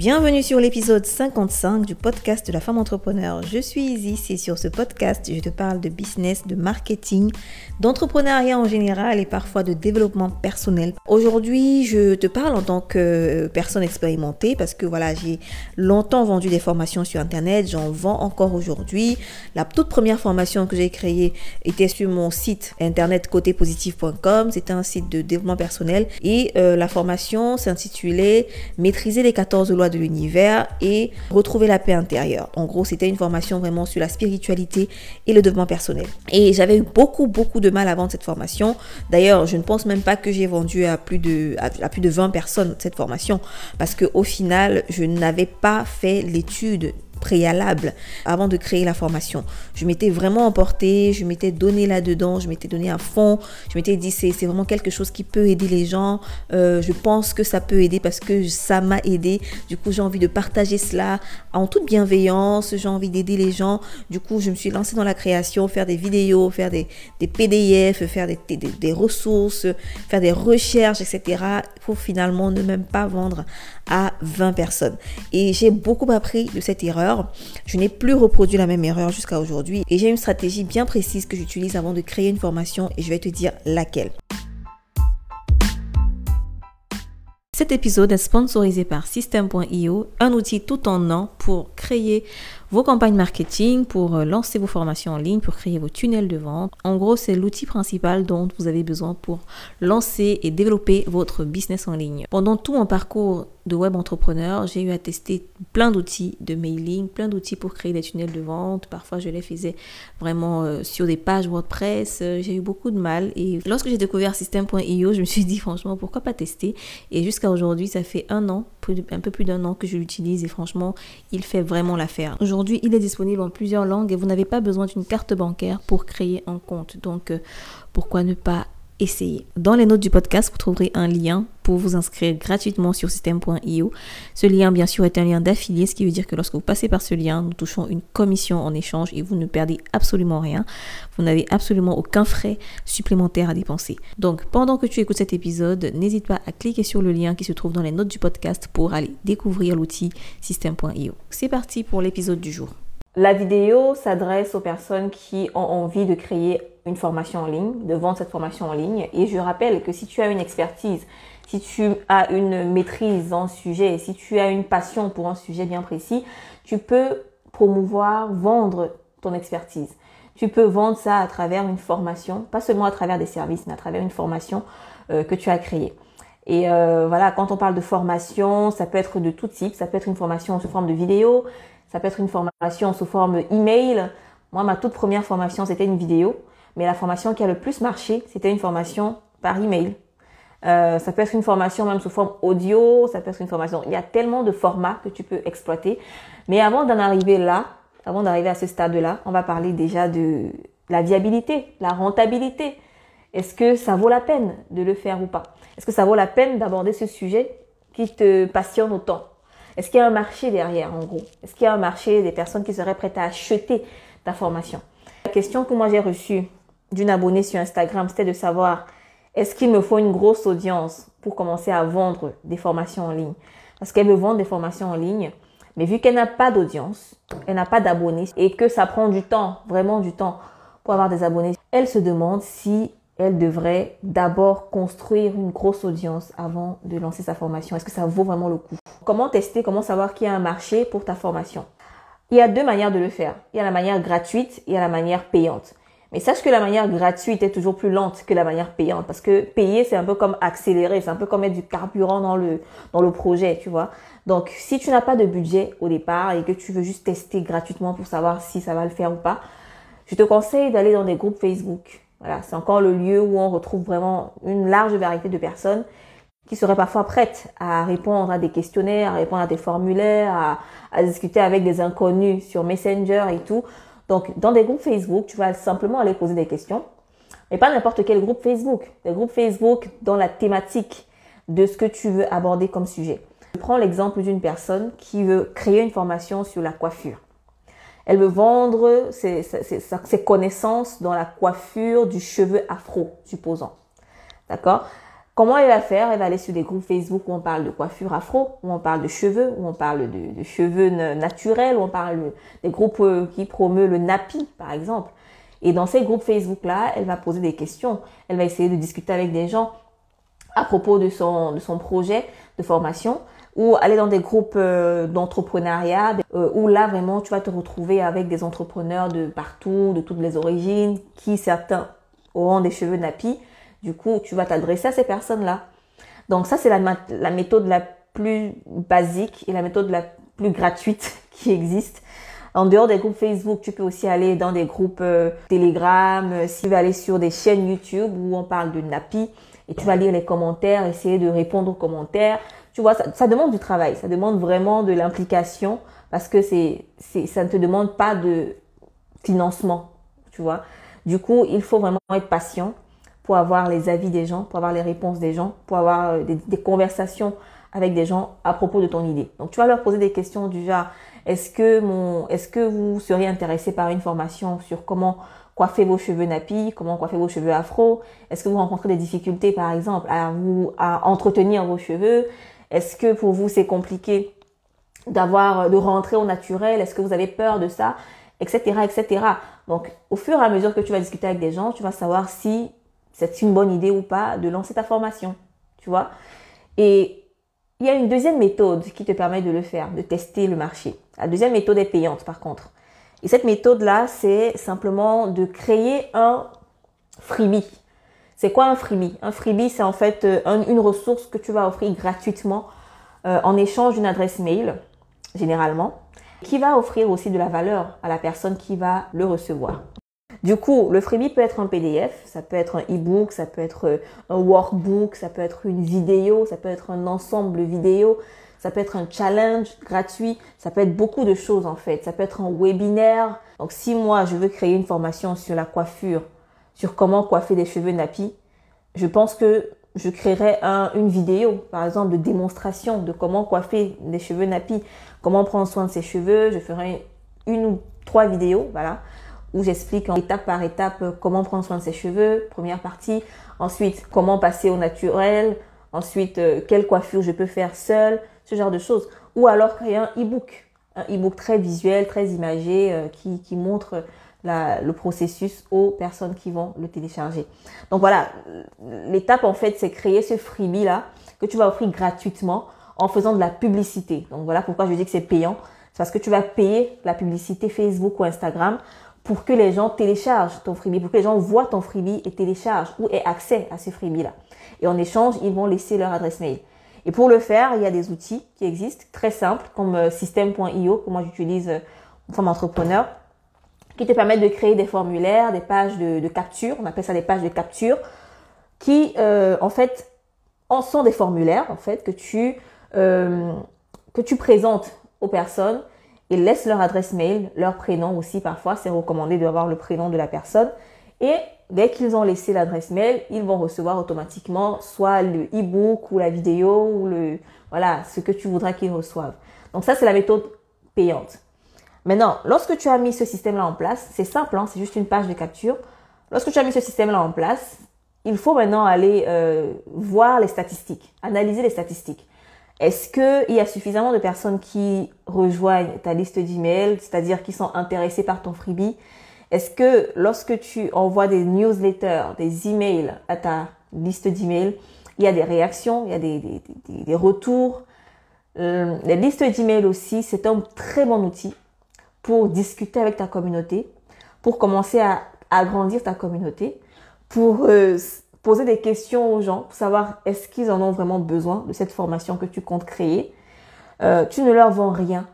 Bienvenue sur l'épisode 55 du podcast de la femme entrepreneur. Je suis Isis et sur ce podcast, je te parle de business, de marketing, d'entrepreneuriat en général et parfois de développement personnel. Aujourd'hui, je te parle en tant que personne expérimentée parce que voilà, j'ai longtemps vendu des formations sur internet, j'en vends encore aujourd'hui. La toute première formation que j'ai créée était sur mon site internet côtépositif.com, c'était un site de développement personnel et euh, la formation s'intitulait Maîtriser les 14 de l'univers et retrouver la paix intérieure. En gros, c'était une formation vraiment sur la spiritualité et le développement personnel. Et j'avais eu beaucoup, beaucoup de mal à vendre cette formation. D'ailleurs, je ne pense même pas que j'ai vendu à plus de, à, plus de 20 personnes cette formation parce que au final, je n'avais pas fait l'étude préalable avant de créer la formation. Je m'étais vraiment emportée, je m'étais donné là-dedans, je m'étais donné à fond, je m'étais dit c'est, vraiment quelque chose qui peut aider les gens, euh, je pense que ça peut aider parce que ça m'a aidé, du coup j'ai envie de partager cela en toute bienveillance, j'ai envie d'aider les gens, du coup je me suis lancée dans la création, faire des vidéos, faire des, PDF, faire des, des, des ressources, faire des recherches, etc. pour finalement ne même pas vendre à 20 personnes. Et j'ai beaucoup appris de cette erreur. Je n'ai plus reproduit la même erreur jusqu'à aujourd'hui. Et j'ai une stratégie bien précise que j'utilise avant de créer une formation et je vais te dire laquelle. Cet épisode est sponsorisé par System.io, un outil tout en un pour créer vos campagnes marketing, pour lancer vos formations en ligne, pour créer vos tunnels de vente. En gros, c'est l'outil principal dont vous avez besoin pour lancer et développer votre business en ligne. Pendant tout mon parcours de web entrepreneur, j'ai eu à tester plein d'outils de mailing, plein d'outils pour créer des tunnels de vente. Parfois, je les faisais vraiment euh, sur des pages WordPress. Euh, j'ai eu beaucoup de mal. Et lorsque j'ai découvert System.io, je me suis dit franchement, pourquoi pas tester? Et jusqu'à aujourd'hui, ça fait un an, un peu plus d'un an que je l'utilise et franchement, il fait vraiment l'affaire. Aujourd'hui, il est disponible en plusieurs langues et vous n'avez pas besoin d'une carte bancaire pour créer un compte. Donc, euh, pourquoi ne pas essayer. Dans les notes du podcast, vous trouverez un lien pour vous inscrire gratuitement sur système.io. Ce lien, bien sûr, est un lien d'affilié, ce qui veut dire que lorsque vous passez par ce lien, nous touchons une commission en échange et vous ne perdez absolument rien. Vous n'avez absolument aucun frais supplémentaire à dépenser. Donc, pendant que tu écoutes cet épisode, n'hésite pas à cliquer sur le lien qui se trouve dans les notes du podcast pour aller découvrir l'outil système.io. C'est parti pour l'épisode du jour. La vidéo s'adresse aux personnes qui ont envie de créer une formation en ligne, de vendre cette formation en ligne. Et je rappelle que si tu as une expertise, si tu as une maîtrise en sujet, si tu as une passion pour un sujet bien précis, tu peux promouvoir, vendre ton expertise. Tu peux vendre ça à travers une formation, pas seulement à travers des services, mais à travers une formation euh, que tu as créée. Et euh, voilà, quand on parle de formation, ça peut être de tout type. Ça peut être une formation sous forme de vidéo, ça peut être une formation sous forme email. Moi, ma toute première formation, c'était une vidéo. Mais la formation qui a le plus marché, c'était une formation par email. Euh, ça peut être une formation même sous forme audio, ça peut être une formation. Il y a tellement de formats que tu peux exploiter. Mais avant d'en arriver là, avant d'arriver à ce stade-là, on va parler déjà de la viabilité, la rentabilité. Est-ce que ça vaut la peine de le faire ou pas? Est-ce que ça vaut la peine d'aborder ce sujet qui te passionne autant? Est-ce qu'il y a un marché derrière, en gros? Est-ce qu'il y a un marché des personnes qui seraient prêtes à acheter ta formation? La question que moi j'ai reçue d'une abonnée sur Instagram, c'était de savoir est-ce qu'il me faut une grosse audience pour commencer à vendre des formations en ligne? Parce qu'elle veut vendre des formations en ligne, mais vu qu'elle n'a pas d'audience, elle n'a pas d'abonnés et que ça prend du temps, vraiment du temps pour avoir des abonnés, elle se demande si elle devrait d'abord construire une grosse audience avant de lancer sa formation. Est-ce que ça vaut vraiment le coup? Comment tester, comment savoir qu'il y a un marché pour ta formation? Il y a deux manières de le faire. Il y a la manière gratuite et il y a la manière payante. Mais sache que la manière gratuite est toujours plus lente que la manière payante parce que payer c'est un peu comme accélérer, c'est un peu comme mettre du carburant dans le dans le projet, tu vois. Donc si tu n'as pas de budget au départ et que tu veux juste tester gratuitement pour savoir si ça va le faire ou pas, je te conseille d'aller dans des groupes Facebook voilà, c'est encore le lieu où on retrouve vraiment une large variété de personnes qui seraient parfois prêtes à répondre à des questionnaires, à répondre à des formulaires, à, discuter avec des inconnus sur Messenger et tout. Donc, dans des groupes Facebook, tu vas simplement aller poser des questions, mais pas n'importe quel groupe Facebook. Des groupes Facebook dans la thématique de ce que tu veux aborder comme sujet. Je prends l'exemple d'une personne qui veut créer une formation sur la coiffure. Elle veut vendre ses, connaissances dans la coiffure du cheveu afro, supposons. D'accord? Comment elle va faire? Elle va aller sur des groupes Facebook où on parle de coiffure afro, où on parle de cheveux, où on parle de, cheveux naturels, où on parle des groupes euh, qui promeuvent le nappy, par exemple. Et dans ces groupes Facebook-là, elle va poser des questions. Elle va essayer de discuter avec des gens à propos de son projet de formation ou aller dans des groupes euh, d'entrepreneuriat euh, où là vraiment tu vas te retrouver avec des entrepreneurs de partout, de toutes les origines, qui certains auront des cheveux nappis. Du coup, tu vas t'adresser à ces personnes-là. Donc ça, c'est la, la méthode la plus basique et la méthode la plus gratuite qui existe. En dehors des groupes Facebook, tu peux aussi aller dans des groupes euh, Telegram, euh, si tu veux aller sur des chaînes YouTube où on parle de Napi et tu vas lire les commentaires, essayer de répondre aux commentaires. Tu vois, ça, demande du travail, ça demande vraiment de l'implication parce que c'est, c'est, ça ne te demande pas de financement, tu vois. Du coup, il faut vraiment être patient pour avoir les avis des gens, pour avoir les réponses des gens, pour avoir euh, des, conversations avec des gens à propos de ton idée. Donc, tu vas leur poser des questions du genre, est-ce que mon, est-ce que vous seriez intéressé par une formation sur comment coiffer vos cheveux nappy, comment coiffer vos cheveux afro? Est-ce que vous rencontrez des difficultés, par exemple, à vous, à entretenir vos cheveux? Est-ce que pour vous c'est compliqué d'avoir, de rentrer au naturel? Est-ce que vous avez peur de ça? Etc. Etc. Donc, au fur et à mesure que tu vas discuter avec des gens, tu vas savoir si c'est une bonne idée ou pas de lancer ta formation. Tu vois? Et il y a une deuxième méthode qui te permet de le faire, de tester le marché. La deuxième méthode est payante par contre. Et cette méthode-là, c'est simplement de créer un freebie. C'est quoi un freebie? Un freebie, c'est en fait euh, une ressource que tu vas offrir gratuitement euh, en échange d'une adresse mail, généralement, qui va offrir aussi de la valeur à la personne qui va le recevoir. Du coup, le freebie peut être un PDF, ça peut être un e-book, ça peut être euh, un workbook, ça peut être une vidéo, ça peut être un ensemble vidéo, ça peut être un challenge gratuit, ça peut être beaucoup de choses en fait. Ça peut être un webinaire. Donc si moi je veux créer une formation sur la coiffure, comment coiffer des cheveux nappis, je pense que je créerai une vidéo, par exemple, de démonstration de comment coiffer des cheveux nappis, comment prendre soin de ses cheveux. Je ferai une ou trois vidéos, voilà où j'explique étape par étape comment prendre soin de ses cheveux, première partie. Ensuite, comment passer au naturel. Ensuite, euh, quelle coiffure je peux faire seule, ce genre de choses. Ou alors créer un e-book, un e-book très visuel, très imagé, euh, qui, montre la, le processus aux personnes qui vont le télécharger. Donc voilà, l'étape en fait, c'est créer ce freebie là que tu vas offrir gratuitement en faisant de la publicité. Donc voilà pourquoi je dis que c'est payant. C'est parce que tu vas payer la publicité Facebook ou Instagram pour que les gens téléchargent ton freebie, pour que les gens voient ton freebie et téléchargent ou aient accès à ce freebie-là. Et en échange, ils vont laisser leur adresse mail. Et pour le faire, il y a des outils qui existent, très simples, comme euh, System.io, que moi j'utilise euh, comme entrepreneur, qui te permettent de créer des formulaires, des pages de, capture, on appelle ça des pages de capture, qui euh, en fait en sont des formulaires en fait que tu que tu présentes aux personnes ils laissent leur adresse mail, leur prénom aussi parfois, c'est recommandé d'avoir le prénom de la personne. Et dès qu'ils ont laissé l'adresse mail, ils vont recevoir automatiquement soit le e-book ou la vidéo ou le voilà, ce que tu voudras qu'ils reçoivent. Donc ça c'est la méthode payante. Maintenant, lorsque tu as mis ce système-là en place, c'est simple, hein, c'est juste une page de capture. Lorsque tu as mis ce système-là en place, il faut maintenant aller euh, voir les statistiques, analyser les statistiques. Est-ce qu'il y a suffisamment de personnes qui rejoignent ta liste d'emails, c'est-à-dire qui sont intéressées par ton freebie? Est-ce que lorsque tu envoies des newsletters, des emails à ta liste d'emails, il y a des réactions, il y a des, retours? Euh, Les listes d'emails aussi, c'est un très bon outil pour discuter avec ta communauté, pour commencer à agrandir ta communauté, pour euh, poser des questions aux gens pour savoir est-ce qu'ils en ont vraiment besoin de cette formation que tu comptes créer. Euh, tu ne leur vends rien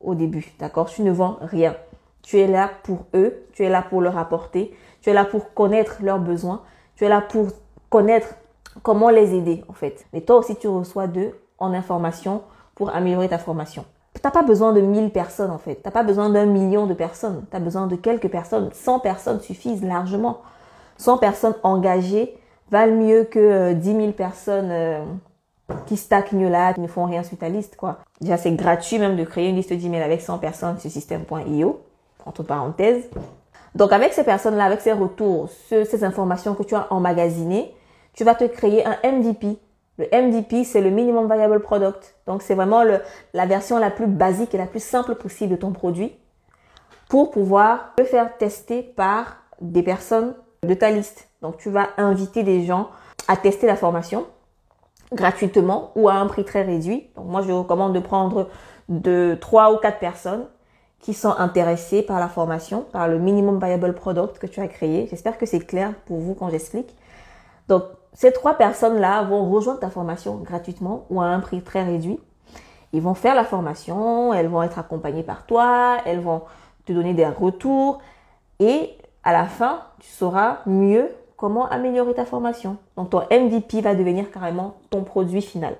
au début, d'accord? Tu ne vends rien. Tu es là pour eux, tu es là pour leur apporter, tu es là pour connaître leurs besoins, tu es là pour connaître comment les aider en fait. Mais toi aussi tu reçois d'eux en information pour améliorer ta formation. Tu n'as pas besoin de 1000 personnes en fait, tu n'as pas besoin d'un million de personnes, tu as besoin de quelques personnes, 100 personnes suffisent largement. 100 personnes engagées valent mieux que 10 euh, 000 personnes euh, qui stagnent là, qui ne font rien sur ta liste, quoi. Déjà, c'est gratuit même de créer une liste d'emails avec 100 personnes sur système.io, entre parenthèses. Donc, avec ces personnes-là, avec ces retours, ces informations que tu as emmagasinées, tu vas te créer un MVP. Le MVP, c'est le minimum viable product. Donc, c'est vraiment le, la version la plus basique et la plus simple possible de ton produit pour pouvoir le faire tester par des personnes de ta liste. Donc, tu vas inviter des gens à tester la formation gratuitement ou à un prix très réduit. Donc, moi, je recommande de prendre de trois ou quatre personnes qui sont intéressées par la formation, par le minimum viable product que tu as créé. J'espère que c'est clair pour vous quand j'explique. Donc, ces trois personnes-là vont rejoindre ta formation gratuitement ou à un prix très réduit. Ils vont faire la formation, elles vont être accompagnées par toi, elles vont te donner des retours et à la fin, tu sauras mieux comment améliorer ta formation. Donc ton MVP va devenir carrément ton produit final.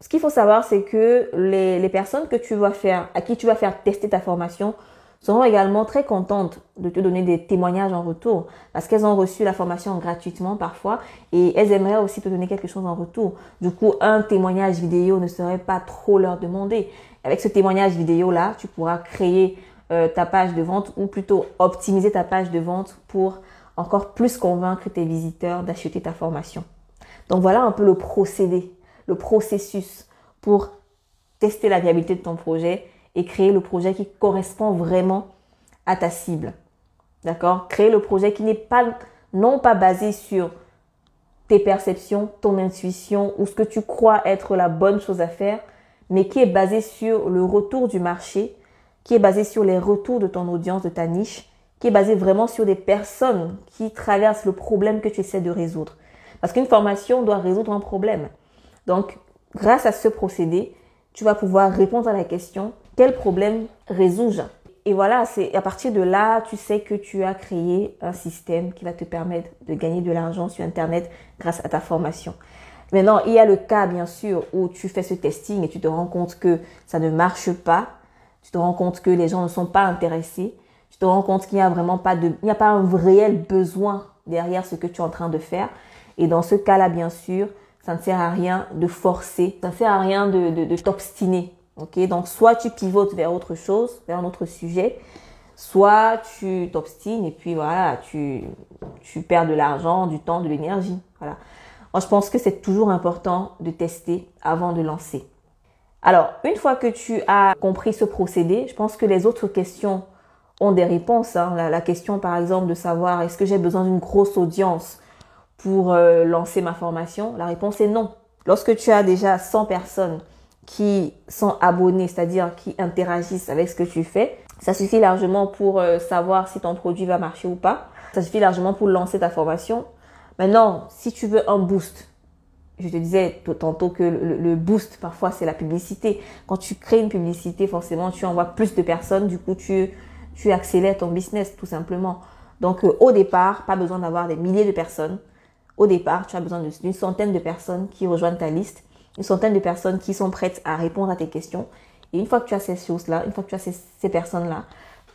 Ce qu'il faut savoir, c'est que les, personnes que tu vas faire, à qui tu vas faire tester ta formation, seront également très contentes de te donner des témoignages en retour parce qu'elles ont reçu la formation gratuitement parfois et elles aimeraient aussi te donner quelque chose en retour. Du coup, un témoignage vidéo ne serait pas trop leur demander. Avec ce témoignage vidéo là, tu pourras créer euh, ta page de vente ou plutôt optimiser ta page de vente pour encore plus convaincre tes visiteurs d'acheter ta formation. Donc voilà un peu le procédé, le processus pour tester la viabilité de ton projet et créer le projet qui correspond vraiment à ta cible. D'accord? Créer le projet qui n'est pas non pas basé sur tes perceptions, ton intuition ou ce que tu crois être la bonne chose à faire, mais qui est basé sur le retour du marché, qui est basé sur les retours de ton audience, de ta niche, qui est basé vraiment sur des personnes qui traversent le problème que tu essaies de résoudre. Parce qu'une formation doit résoudre un problème. Donc, grâce à ce procédé, tu vas pouvoir répondre à la question quel problème résoudre Et voilà, c'est à partir de là, tu sais que tu as créé un système qui va te permettre de gagner de l'argent sur Internet grâce à ta formation. Maintenant, il y a le cas, bien sûr, où tu fais ce testing et tu te rends compte que ça ne marche pas. Tu te rends compte que les gens ne sont pas intéressés tu te rends compte qu'il n'y a vraiment pas de, il n'y a pas un réel besoin derrière ce que tu es en train de faire. Et dans ce cas-là, bien sûr, ça ne sert à rien de forcer, ça ne sert à rien de, de, de t'obstiner. Ok, donc soit tu pivotes vers autre chose, vers un autre sujet, soit tu t'obstines et puis voilà, tu, tu perds de l'argent, du temps, de l'énergie. Voilà. Je pense que c'est toujours important de tester avant de lancer. Alors, une fois que tu as compris ce procédé, je pense que les autres questions ont des réponses. Hein. La, question, par exemple, de savoir est-ce que j'ai besoin d'une grosse audience pour euh, lancer ma formation, la réponse est non. Lorsque tu as déjà 100 personnes qui sont abonnées, c'est-à-dire qui interagissent avec ce que tu fais, ça suffit largement pour euh, savoir si ton produit va marcher ou pas. Ça suffit largement pour lancer ta formation. Maintenant, si tu veux un boost, je te disais tantôt que le, le boost, parfois, c'est la publicité. Quand tu crées une publicité, forcément, tu envoies plus de personnes. Du coup, tu tu accélères ton business tout simplement. Donc euh, au départ, pas besoin d'avoir des milliers de personnes. Au départ, tu as besoin d'une centaine de personnes qui rejoignent ta liste, une centaine de personnes qui sont prêtes à répondre à tes questions. Et une fois que tu as ces choses-là, une fois que tu as ces, ces personnes-là,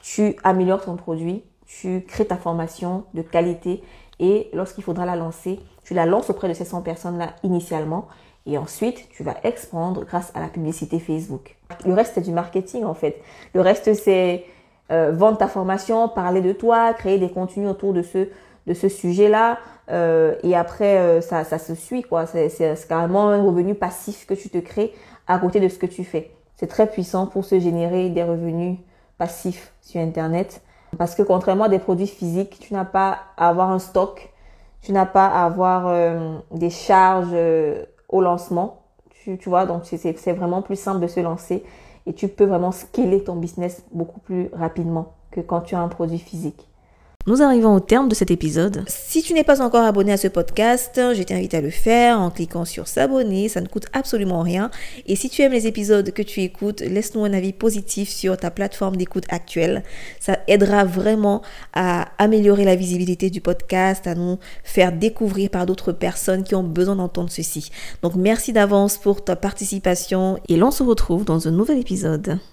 tu améliores ton produit, tu crées ta formation de qualité et lorsqu'il faudra la lancer, tu la lances auprès de ces 100 personnes-là initialement et ensuite tu vas expandre grâce à la publicité Facebook. Le reste c'est du marketing en fait. Le reste c'est euh, vendre ta formation, parler de toi, créer des contenus autour de ce, de ce sujet-là. Euh, et après, euh, ça, ça se suit, quoi. C'est carrément un revenu passif que tu te crées à côté de ce que tu fais. C'est très puissant pour se générer des revenus passifs sur Internet. Parce que contrairement à des produits physiques, tu n'as pas à avoir un stock, tu n'as pas à avoir euh, des charges au lancement. Tu, tu vois, donc c'est vraiment plus simple de se lancer et tu peux vraiment scaler ton business beaucoup plus rapidement que quand tu as un produit physique. Nous arrivons au terme de cet épisode. Si tu n'es pas encore abonné à ce podcast, je t'invite à le faire en cliquant sur s'abonner, ça ne coûte absolument rien. Et si tu aimes les épisodes que tu écoutes, laisse-nous un avis positif sur ta plateforme d'écoute actuelle. Ça aidera vraiment à améliorer la visibilité du podcast, à nous faire découvrir par d'autres personnes qui ont besoin d'entendre ceci. Donc merci d'avance pour ta participation et l'on se retrouve dans un nouvel épisode.